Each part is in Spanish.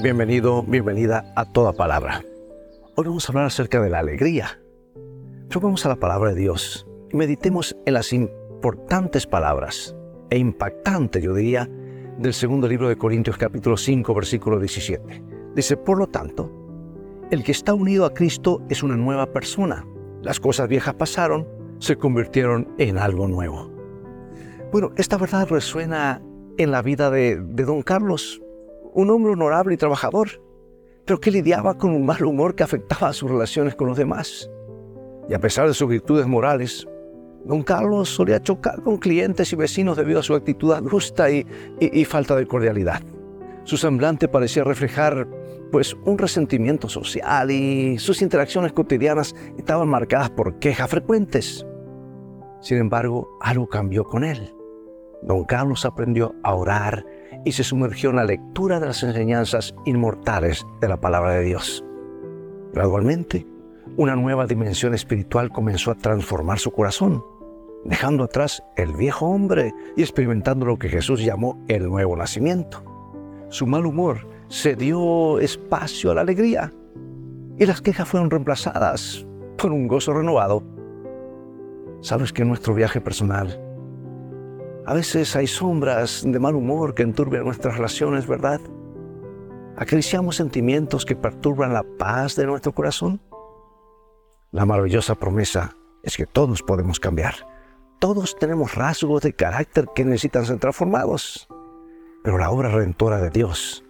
Bienvenido, bienvenida a toda palabra. Hoy vamos a hablar acerca de la alegría. Vamos a la palabra de Dios y meditemos en las importantes palabras e impactantes, yo diría, del segundo libro de Corintios capítulo 5, versículo 17. Dice, por lo tanto, el que está unido a Cristo es una nueva persona. Las cosas viejas pasaron, se convirtieron en algo nuevo. Bueno, esta verdad resuena en la vida de don Carlos, un hombre honorable y trabajador, pero que lidiaba con un mal humor que afectaba a sus relaciones con los demás. Y a pesar de sus virtudes morales, don Carlos solía chocar con clientes y vecinos debido a su actitud justa y, y, y falta de cordialidad. Su semblante parecía reflejar pues un resentimiento social y sus interacciones cotidianas estaban marcadas por quejas frecuentes. Sin embargo, algo cambió con él. Don Carlos aprendió a orar y se sumergió en la lectura de las enseñanzas inmortales de la palabra de Dios. Gradualmente, una nueva dimensión espiritual comenzó a transformar su corazón, dejando atrás el viejo hombre y experimentando lo que Jesús llamó el nuevo nacimiento. Su mal humor cedió espacio a la alegría y las quejas fueron reemplazadas por un gozo renovado. Sabes que nuestro viaje personal a veces hay sombras de mal humor que enturbian nuestras relaciones, ¿verdad? ¿Acariciamos sentimientos que perturban la paz de nuestro corazón? La maravillosa promesa es que todos podemos cambiar. Todos tenemos rasgos de carácter que necesitan ser transformados. Pero la obra redentora de Dios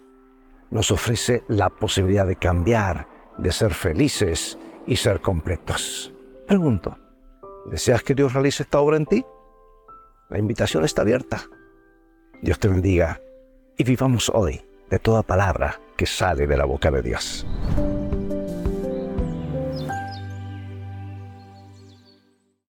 nos ofrece la posibilidad de cambiar, de ser felices y ser completos. Pregunto, ¿deseas que Dios realice esta obra en ti? La invitación está abierta. Dios te bendiga y vivamos hoy de toda palabra que sale de la boca de Dios.